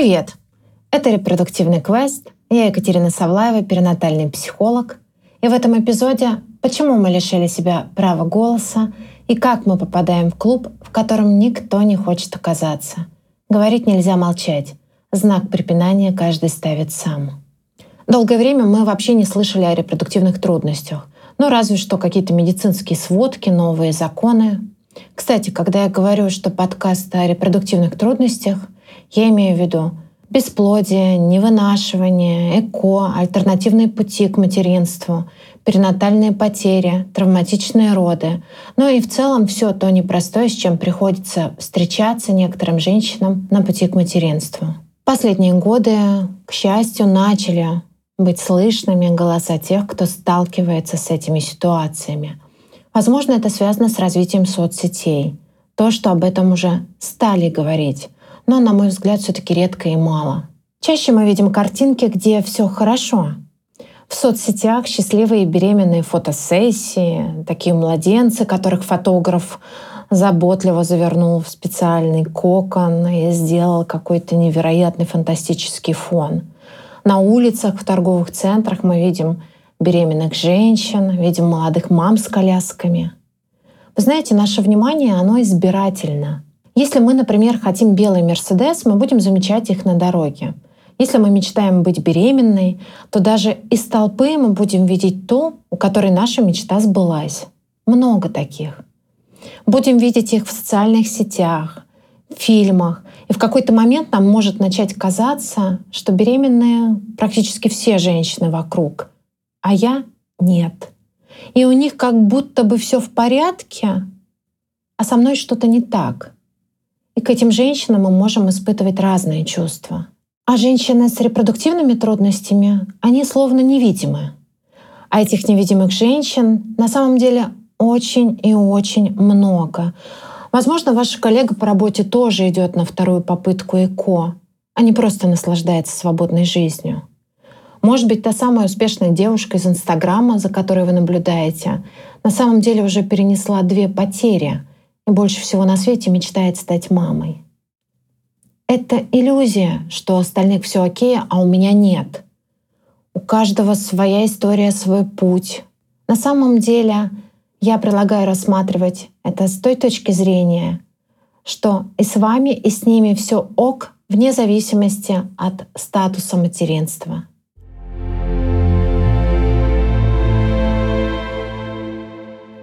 Привет! Это «Репродуктивный квест». Я Екатерина Савлаева, перинатальный психолог. И в этом эпизоде «Почему мы лишили себя права голоса» и как мы попадаем в клуб, в котором никто не хочет оказаться. Говорить нельзя молчать. Знак препинания каждый ставит сам. Долгое время мы вообще не слышали о репродуктивных трудностях. Ну, разве что какие-то медицинские сводки, новые законы. Кстати, когда я говорю, что подкаст о репродуктивных трудностях, я имею в виду бесплодие, невынашивание, ЭКО, альтернативные пути к материнству, перинатальные потери, травматичные роды, ну и в целом все то непростое, с чем приходится встречаться некоторым женщинам на пути к материнству. Последние годы, к счастью, начали быть слышными голоса тех, кто сталкивается с этими ситуациями. Возможно, это связано с развитием соцсетей. То, что об этом уже стали говорить но, на мой взгляд, все-таки редко и мало. Чаще мы видим картинки, где все хорошо. В соцсетях счастливые беременные фотосессии, такие младенцы, которых фотограф заботливо завернул в специальный кокон и сделал какой-то невероятный фантастический фон. На улицах, в торговых центрах мы видим беременных женщин, видим молодых мам с колясками. Вы знаете, наше внимание, оно избирательно — если мы, например, хотим белый Мерседес, мы будем замечать их на дороге. Если мы мечтаем быть беременной, то даже из толпы мы будем видеть ту, у которой наша мечта сбылась. Много таких. Будем видеть их в социальных сетях, в фильмах. И в какой-то момент нам может начать казаться, что беременные практически все женщины вокруг, а я нет. И у них как будто бы все в порядке, а со мной что-то не так — и к этим женщинам мы можем испытывать разные чувства. А женщины с репродуктивными трудностями, они словно невидимы. А этих невидимых женщин на самом деле очень и очень много. Возможно, ваша коллега по работе тоже идет на вторую попытку ЭКО, а не просто наслаждается свободной жизнью. Может быть, та самая успешная девушка из Инстаграма, за которой вы наблюдаете, на самом деле уже перенесла две потери — и больше всего на свете мечтает стать мамой. Это иллюзия, что у остальных все окей, а у меня нет. У каждого своя история, свой путь. На самом деле я предлагаю рассматривать это с той точки зрения, что и с вами, и с ними все ок, вне зависимости от статуса материнства.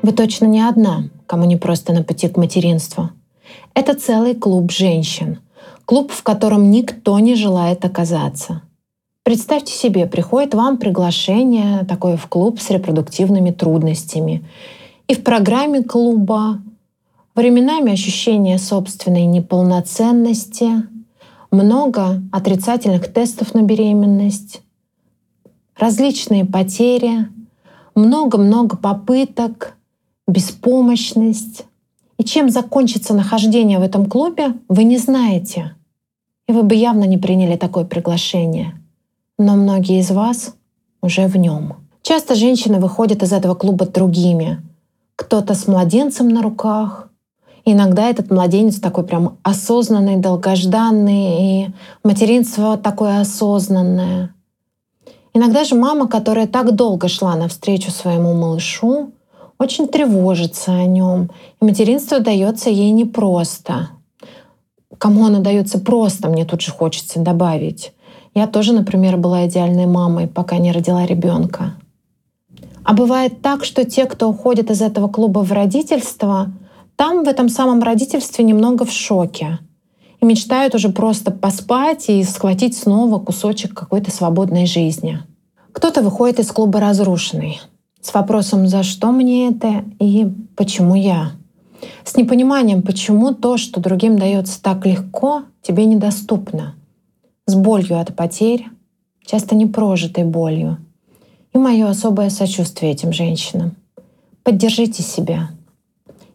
Вы точно не одна кому не просто на пути к материнству. Это целый клуб женщин. Клуб, в котором никто не желает оказаться. Представьте себе, приходит вам приглашение такое в клуб с репродуктивными трудностями. И в программе клуба временами ощущение собственной неполноценности, много отрицательных тестов на беременность, различные потери, много-много попыток беспомощность. И чем закончится нахождение в этом клубе, вы не знаете. И вы бы явно не приняли такое приглашение. Но многие из вас уже в нем. Часто женщины выходят из этого клуба другими. Кто-то с младенцем на руках. Иногда этот младенец такой прям осознанный, долгожданный, и материнство такое осознанное. Иногда же мама, которая так долго шла навстречу своему малышу, очень тревожится о нем. И материнство дается ей непросто. Кому оно дается просто, мне тут же хочется добавить. Я тоже, например, была идеальной мамой, пока не родила ребенка. А бывает так, что те, кто уходит из этого клуба в родительство, там в этом самом родительстве немного в шоке и мечтают уже просто поспать и схватить снова кусочек какой-то свободной жизни. Кто-то выходит из клуба разрушенный, с вопросом «за что мне это?» и «почему я?». С непониманием, почему то, что другим дается так легко, тебе недоступно. С болью от потерь, часто непрожитой болью. И мое особое сочувствие этим женщинам. Поддержите себя.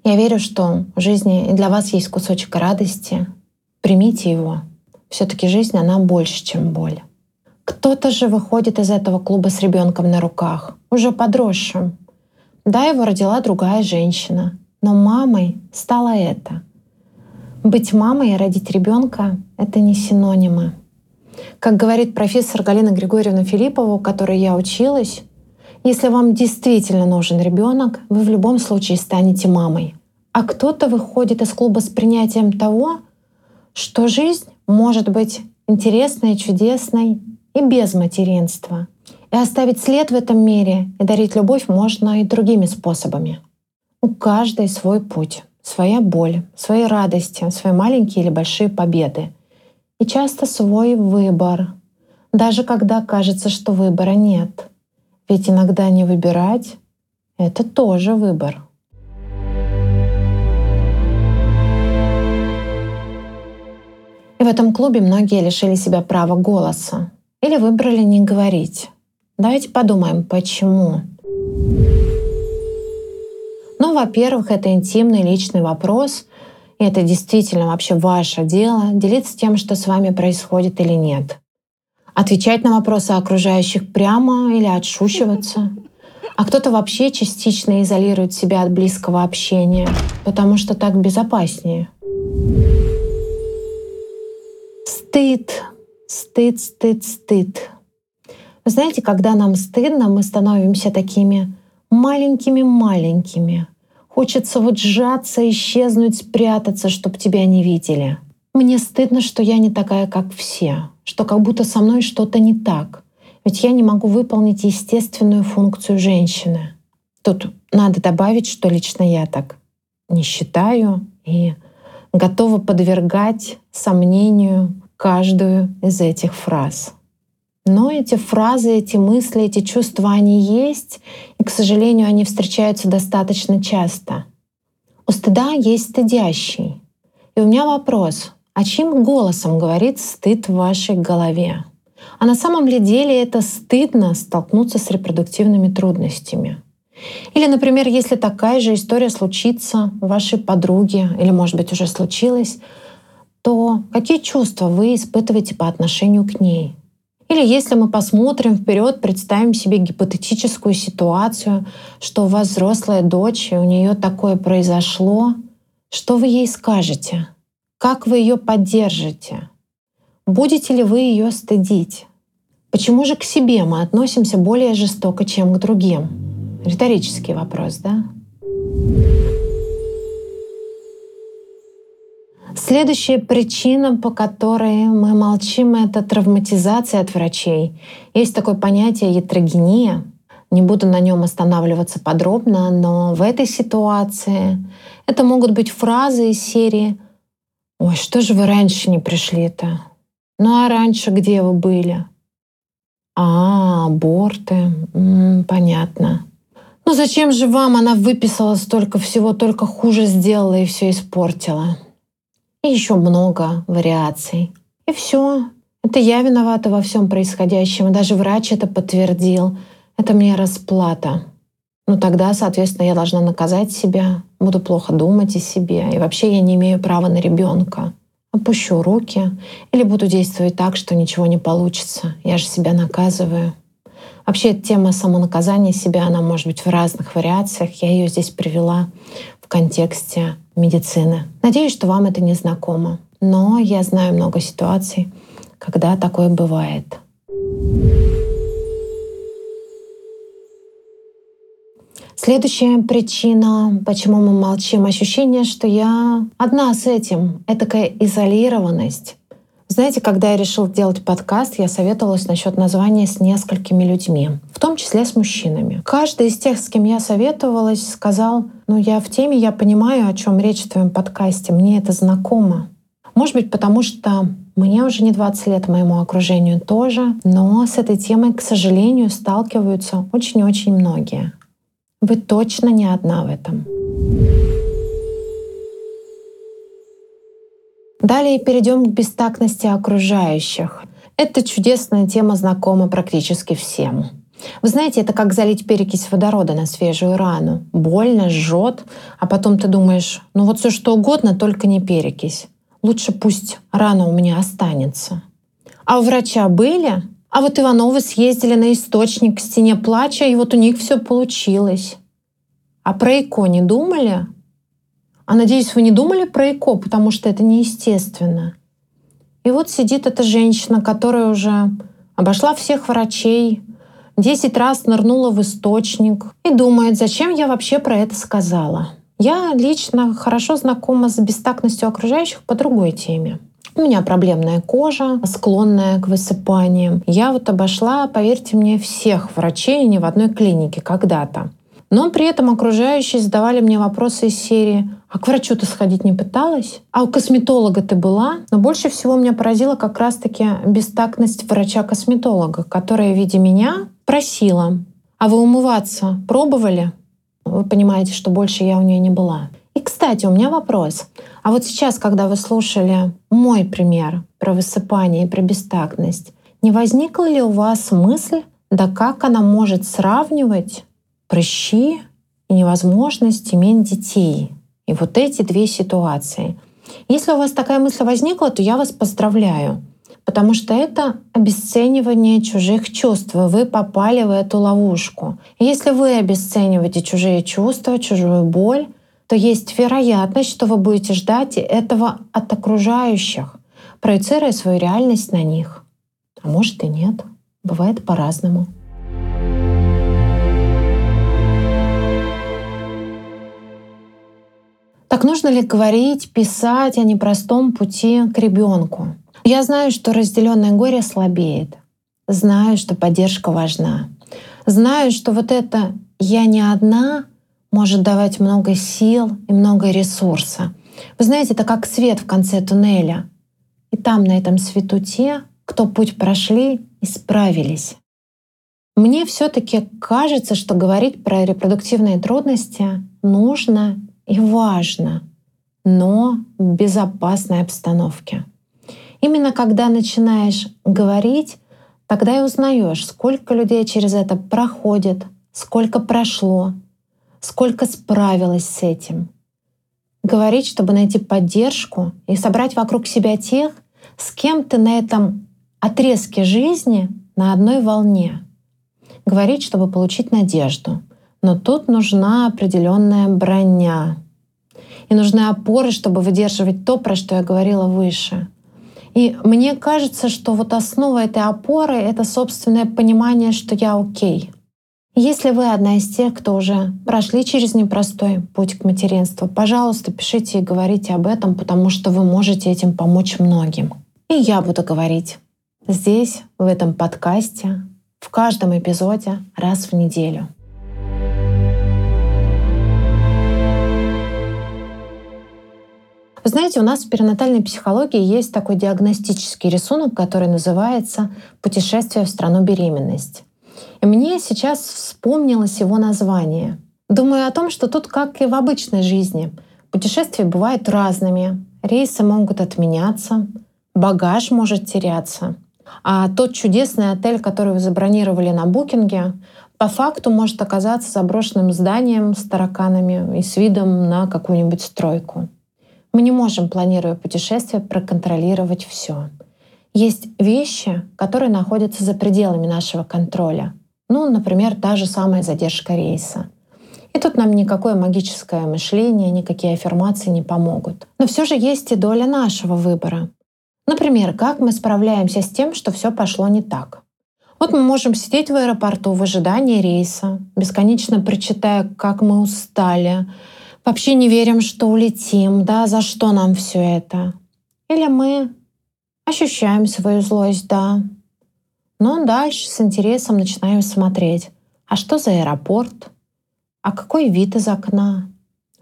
Я верю, что в жизни и для вас есть кусочек радости. Примите его. Все-таки жизнь, она больше, чем боль. Кто-то же выходит из этого клуба с ребенком на руках, уже подросшим. Да, его родила другая женщина, но мамой стала это. Быть мамой и родить ребенка — это не синонимы. Как говорит профессор Галина Григорьевна Филиппова, у которой я училась, если вам действительно нужен ребенок, вы в любом случае станете мамой. А кто-то выходит из клуба с принятием того, что жизнь может быть интересной, чудесной и без материнства. И оставить след в этом мире и дарить любовь можно и другими способами. У каждой свой путь, своя боль, свои радости, свои маленькие или большие победы. И часто свой выбор, даже когда кажется, что выбора нет. Ведь иногда не выбирать — это тоже выбор. И в этом клубе многие лишили себя права голоса или выбрали не говорить. Давайте подумаем, почему. Ну, во-первых, это интимный личный вопрос, и это действительно вообще ваше дело делиться тем, что с вами происходит или нет. Отвечать на вопросы окружающих прямо или отшучиваться. А кто-то вообще частично изолирует себя от близкого общения, потому что так безопаснее. Стыд, стыд, стыд, стыд. Вы знаете, когда нам стыдно, мы становимся такими маленькими-маленькими. Хочется вот сжаться, исчезнуть, спрятаться, чтобы тебя не видели. Мне стыдно, что я не такая, как все, что как будто со мной что-то не так. Ведь я не могу выполнить естественную функцию женщины. Тут надо добавить, что лично я так не считаю и готова подвергать сомнению каждую из этих фраз. Но эти фразы, эти мысли, эти чувства, они есть, и, к сожалению, они встречаются достаточно часто. У стыда есть стыдящий. И у меня вопрос, а чьим голосом говорит стыд в вашей голове? А на самом ли деле это стыдно столкнуться с репродуктивными трудностями? Или, например, если такая же история случится вашей подруги, или, может быть, уже случилась, то какие чувства вы испытываете по отношению к ней? Или если мы посмотрим вперед, представим себе гипотетическую ситуацию, что у вас взрослая дочь, и у нее такое произошло, что вы ей скажете? Как вы ее поддержите? Будете ли вы ее стыдить? Почему же к себе мы относимся более жестоко, чем к другим? Риторический вопрос, да? Следующая причина, по которой мы молчим, это травматизация от врачей. Есть такое понятие ятрогения. Не буду на нем останавливаться подробно, но в этой ситуации это могут быть фразы из серии «Ой, что же вы раньше не пришли-то? Ну а раньше где вы были?» «А, аборты. М-м, понятно. Ну зачем же вам она выписала столько всего, только хуже сделала и все испортила?» И еще много вариаций. И все. Это я виновата во всем происходящем. И даже врач это подтвердил. Это мне расплата. Ну тогда, соответственно, я должна наказать себя, буду плохо думать о себе. И вообще я не имею права на ребенка. Опущу руки или буду действовать так, что ничего не получится. Я же себя наказываю. Вообще тема самонаказания себя, она может быть в разных вариациях. Я ее здесь привела в контексте медицины. Надеюсь, что вам это не знакомо, но я знаю много ситуаций, когда такое бывает. Следующая причина, почему мы молчим, ощущение, что я одна с этим, этакая изолированность. Знаете, когда я решил делать подкаст, я советовалась насчет названия с несколькими людьми, том числе с мужчинами. Каждый из тех, с кем я советовалась, сказал, ну я в теме, я понимаю, о чем речь в твоем подкасте, мне это знакомо. Может быть, потому что мне уже не 20 лет, моему окружению тоже, но с этой темой, к сожалению, сталкиваются очень-очень многие. Вы точно не одна в этом. Далее перейдем к бестактности окружающих. Эта чудесная тема знакома практически всем. Вы знаете, это как залить перекись водорода на свежую рану. Больно, жжет, а потом ты думаешь, ну вот все что угодно, только не перекись. Лучше пусть рана у меня останется. А у врача были? А вот Ивановы съездили на источник к стене плача, и вот у них все получилось. А про ИКО не думали? А надеюсь, вы не думали про ЭКО, потому что это неестественно. И вот сидит эта женщина, которая уже обошла всех врачей, 10 раз нырнула в источник и думает, зачем я вообще про это сказала. Я лично хорошо знакома с бестактностью окружающих по другой теме. У меня проблемная кожа, склонная к высыпаниям. Я вот обошла, поверьте мне, всех врачей не в одной клинике когда-то. Но при этом окружающие задавали мне вопросы из серии «А к врачу ты сходить не пыталась? А у косметолога ты была?» Но больше всего меня поразила как раз-таки бестактность врача-косметолога, которая, видя меня, просила «А вы умываться пробовали?» Вы понимаете, что больше я у нее не была. И, кстати, у меня вопрос. А вот сейчас, когда вы слушали мой пример про высыпание и про бестактность, не возникла ли у вас мысль, да как она может сравнивать прыщи и невозможность иметь детей. И вот эти две ситуации. Если у вас такая мысль возникла, то я вас поздравляю, потому что это обесценивание чужих чувств. Вы попали в эту ловушку. И если вы обесцениваете чужие чувства, чужую боль, то есть вероятность, что вы будете ждать этого от окружающих, проецируя свою реальность на них. А может и нет. Бывает по-разному. Так нужно ли говорить, писать о непростом пути к ребенку? Я знаю, что разделенное горе слабеет. Знаю, что поддержка важна. Знаю, что вот это «я не одна» может давать много сил и много ресурса. Вы знаете, это как свет в конце туннеля. И там, на этом свету, те, кто путь прошли и справились. Мне все-таки кажется, что говорить про репродуктивные трудности нужно и важно, но в безопасной обстановке. Именно когда начинаешь говорить, тогда и узнаешь, сколько людей через это проходит, сколько прошло, сколько справилось с этим. Говорить, чтобы найти поддержку и собрать вокруг себя тех, с кем ты на этом отрезке жизни на одной волне. Говорить, чтобы получить надежду. Но тут нужна определенная броня, и нужны опоры, чтобы выдерживать то, про что я говорила выше. И мне кажется, что вот основа этой опоры — это собственное понимание, что я окей. Если вы одна из тех, кто уже прошли через непростой путь к материнству, пожалуйста, пишите и говорите об этом, потому что вы можете этим помочь многим. И я буду говорить здесь, в этом подкасте, в каждом эпизоде раз в неделю. Вы знаете, у нас в перинатальной психологии есть такой диагностический рисунок, который называется «Путешествие в страну беременности». И мне сейчас вспомнилось его название. Думаю о том, что тут, как и в обычной жизни, путешествия бывают разными, рейсы могут отменяться, багаж может теряться. А тот чудесный отель, который вы забронировали на букинге, по факту может оказаться заброшенным зданием с тараканами и с видом на какую-нибудь стройку. Мы не можем, планируя путешествие, проконтролировать все. Есть вещи, которые находятся за пределами нашего контроля. Ну, например, та же самая задержка рейса. И тут нам никакое магическое мышление, никакие аффирмации не помогут. Но все же есть и доля нашего выбора. Например, как мы справляемся с тем, что все пошло не так. Вот мы можем сидеть в аэропорту в ожидании рейса, бесконечно прочитая, как мы устали, вообще не верим, что улетим, да, за что нам все это? Или мы ощущаем свою злость, да, но дальше с интересом начинаем смотреть, а что за аэропорт, а какой вид из окна.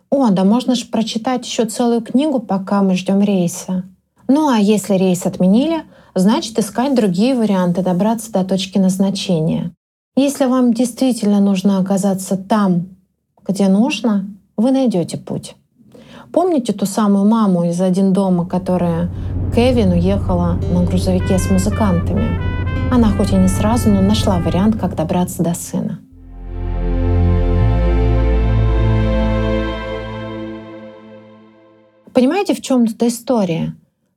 О, да можно же прочитать еще целую книгу, пока мы ждем рейса. Ну а если рейс отменили, значит искать другие варианты добраться до точки назначения. Если вам действительно нужно оказаться там, где нужно, вы найдете путь. Помните ту самую маму из «Один дома», которая Кевин уехала на грузовике с музыкантами? Она хоть и не сразу, но нашла вариант, как добраться до сына. Понимаете, в чем тут история?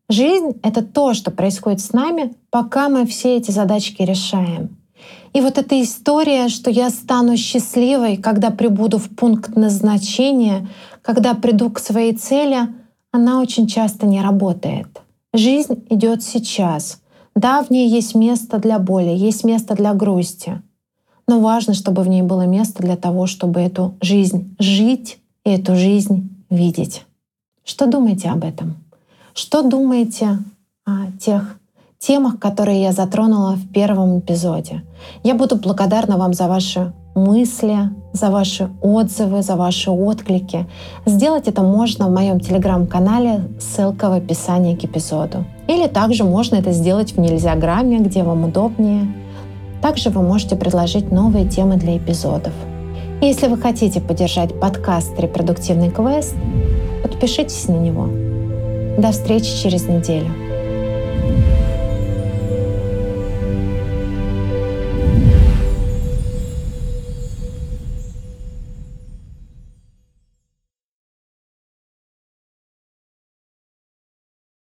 Жизнь — это то, что происходит с нами, пока мы все эти задачки решаем. И вот эта история, что я стану счастливой, когда прибуду в пункт назначения, когда приду к своей цели, она очень часто не работает. Жизнь идет сейчас. Да, в ней есть место для боли, есть место для грусти. Но важно, чтобы в ней было место для того, чтобы эту жизнь жить и эту жизнь видеть. Что думаете об этом? Что думаете о тех темах, которые я затронула в первом эпизоде? Я буду благодарна вам за ваши мысли, за ваши отзывы, за ваши отклики. Сделать это можно в моем телеграм-канале, ссылка в описании к эпизоду. Или также можно это сделать в Нельзяграмме, где вам удобнее. Также вы можете предложить новые темы для эпизодов. Если вы хотите поддержать подкаст «Репродуктивный квест», подпишитесь на него. До встречи через неделю.